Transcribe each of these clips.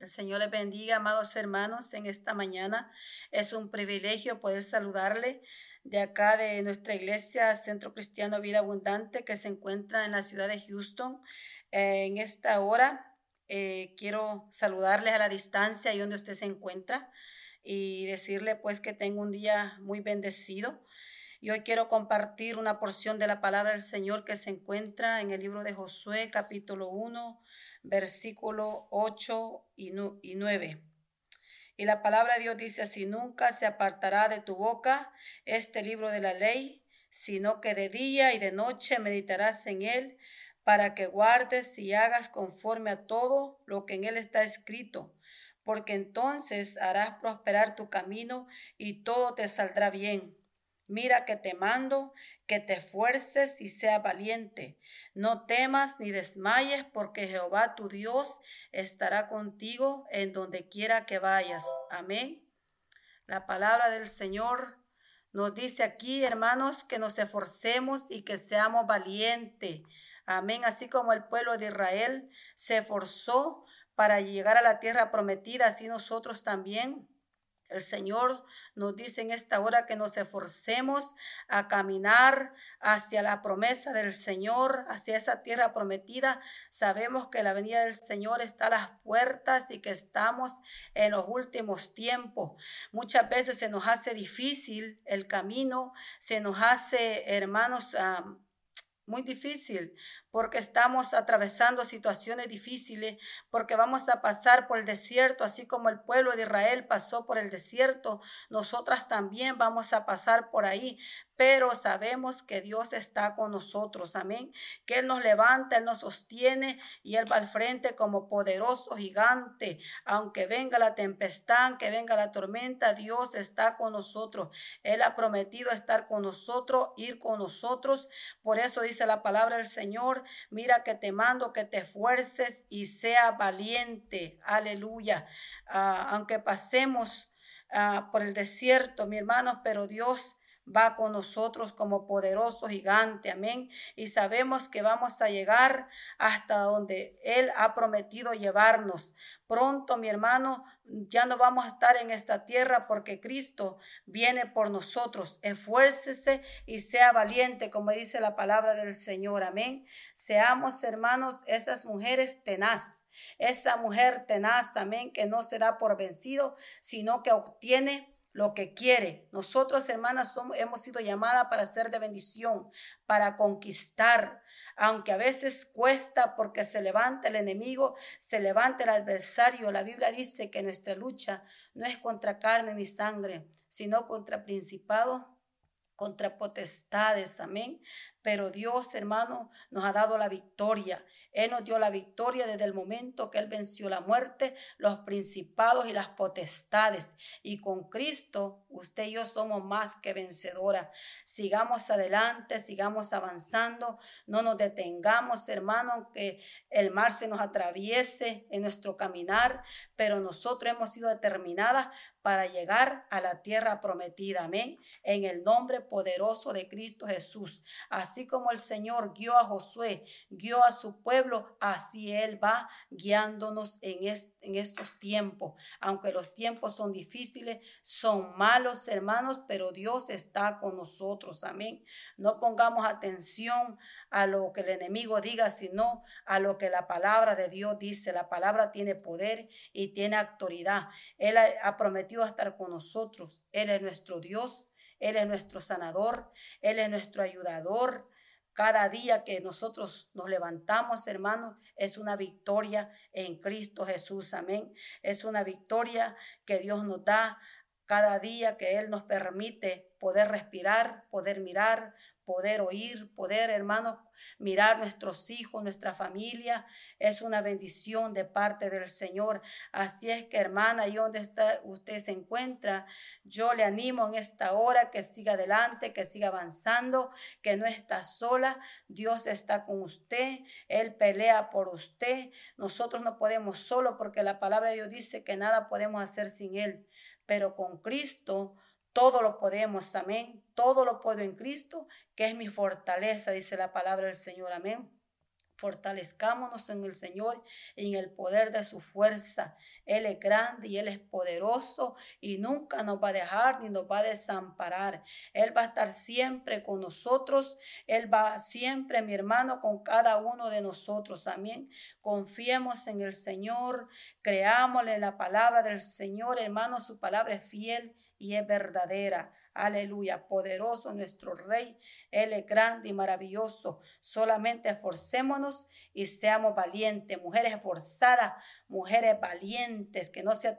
El Señor les bendiga, amados hermanos, en esta mañana. Es un privilegio poder saludarle de acá de nuestra iglesia, Centro Cristiano Vida Abundante, que se encuentra en la ciudad de Houston. Eh, en esta hora eh, quiero saludarles a la distancia y donde usted se encuentra y decirle pues que tengo un día muy bendecido. Y hoy quiero compartir una porción de la palabra del Señor que se encuentra en el libro de Josué, capítulo 1 versículo 8 y 9. Y la palabra de Dios dice así, nunca se apartará de tu boca este libro de la ley, sino que de día y de noche meditarás en él, para que guardes y hagas conforme a todo lo que en él está escrito, porque entonces harás prosperar tu camino y todo te saldrá bien. Mira que te mando, que te esfuerces y sea valiente. No temas ni desmayes, porque Jehová tu Dios estará contigo en donde quiera que vayas. Amén. La palabra del Señor nos dice aquí, hermanos, que nos esforcemos y que seamos valientes. Amén. Así como el pueblo de Israel se esforzó para llegar a la tierra prometida, así nosotros también el Señor nos dice en esta hora que nos esforcemos a caminar hacia la promesa del Señor, hacia esa tierra prometida. Sabemos que la venida del Señor está a las puertas y que estamos en los últimos tiempos. Muchas veces se nos hace difícil el camino, se nos hace, hermanos, muy difícil, porque estamos atravesando situaciones difíciles, porque vamos a pasar por el desierto, así como el pueblo de Israel pasó por el desierto, nosotras también vamos a pasar por ahí, pero sabemos que Dios está con nosotros, amén, que Él nos levanta, Él nos sostiene y Él va al frente como poderoso gigante, aunque venga la tempestad, que venga la tormenta, Dios está con nosotros, Él ha prometido estar con nosotros, ir con nosotros, por eso dice la palabra del Señor, mira que te mando que te esfuerces y sea valiente, aleluya, ah, aunque pasemos ah, por el desierto, mi hermano, pero Dios va con nosotros como poderoso gigante, amén. Y sabemos que vamos a llegar hasta donde Él ha prometido llevarnos. Pronto, mi hermano, ya no vamos a estar en esta tierra porque Cristo viene por nosotros. Esfuércese y sea valiente, como dice la palabra del Señor, amén. Seamos, hermanos, esas mujeres tenaz. Esa mujer tenaz, amén, que no será por vencido, sino que obtiene lo que quiere. Nosotros, hermanas, hemos sido llamadas para ser de bendición, para conquistar, aunque a veces cuesta porque se levanta el enemigo, se levanta el adversario. La Biblia dice que nuestra lucha no es contra carne ni sangre, sino contra principados contra potestades, amén. Pero Dios, hermano, nos ha dado la victoria. Él nos dio la victoria desde el momento que Él venció la muerte, los principados y las potestades. Y con Cristo, usted y yo somos más que vencedoras. Sigamos adelante, sigamos avanzando, no nos detengamos, hermano, que el mar se nos atraviese en nuestro caminar, pero nosotros hemos sido determinadas para llegar a la tierra prometida. Amén. En el nombre poderoso de Cristo Jesús. Así como el Señor guió a Josué, guió a su pueblo, así Él va guiándonos en, en estos tiempos. Aunque los tiempos son difíciles, son malos, hermanos, pero Dios está con nosotros. Amén. No pongamos atención a lo que el enemigo diga, sino a lo que la palabra de Dios dice. La palabra tiene poder y tiene autoridad. Él ha prometido estar con nosotros. Él es nuestro Dios, Él es nuestro sanador, Él es nuestro ayudador. Cada día que nosotros nos levantamos, hermanos, es una victoria en Cristo Jesús. Amén. Es una victoria que Dios nos da cada día que Él nos permite poder respirar, poder mirar, poder oír, poder, hermanos, mirar nuestros hijos, nuestra familia. Es una bendición de parte del Señor. Así es que, hermana, y donde está, usted se encuentra, yo le animo en esta hora que siga adelante, que siga avanzando, que no está sola. Dios está con usted. Él pelea por usted. Nosotros no podemos solo porque la palabra de Dios dice que nada podemos hacer sin Él. Pero con Cristo todo lo podemos, amén. Todo lo puedo en Cristo, que es mi fortaleza, dice la palabra del Señor, amén. Fortalezcámonos en el Señor y en el poder de su fuerza. Él es grande y Él es poderoso y nunca nos va a dejar ni nos va a desamparar. Él va a estar siempre con nosotros. Él va siempre, mi hermano, con cada uno de nosotros. Amén. Confiemos en el Señor. Creámosle la palabra del Señor, hermano. Su palabra es fiel y es verdadera. Aleluya, poderoso nuestro Rey. Él es grande y maravilloso. Solamente esforcémonos y seamos valientes. Mujeres esforzadas, mujeres valientes que no se,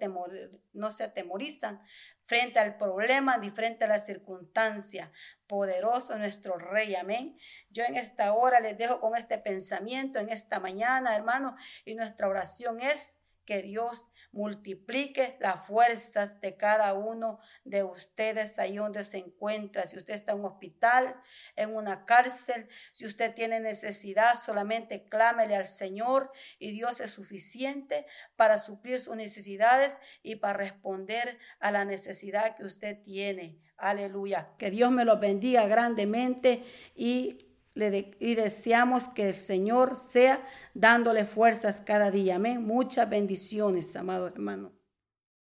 no se atemorizan frente al problema ni frente a la circunstancia. Poderoso nuestro Rey, amén. Yo en esta hora les dejo con este pensamiento, en esta mañana, hermano, y nuestra oración es que Dios multiplique las fuerzas de cada uno de ustedes ahí donde se encuentra. Si usted está en un hospital, en una cárcel, si usted tiene necesidad, solamente clámele al Señor y Dios es suficiente para suplir sus necesidades y para responder a la necesidad que usted tiene. Aleluya. Que Dios me lo bendiga grandemente y y deseamos que el Señor sea dándole fuerzas cada día. Amén. Muchas bendiciones, amado hermano.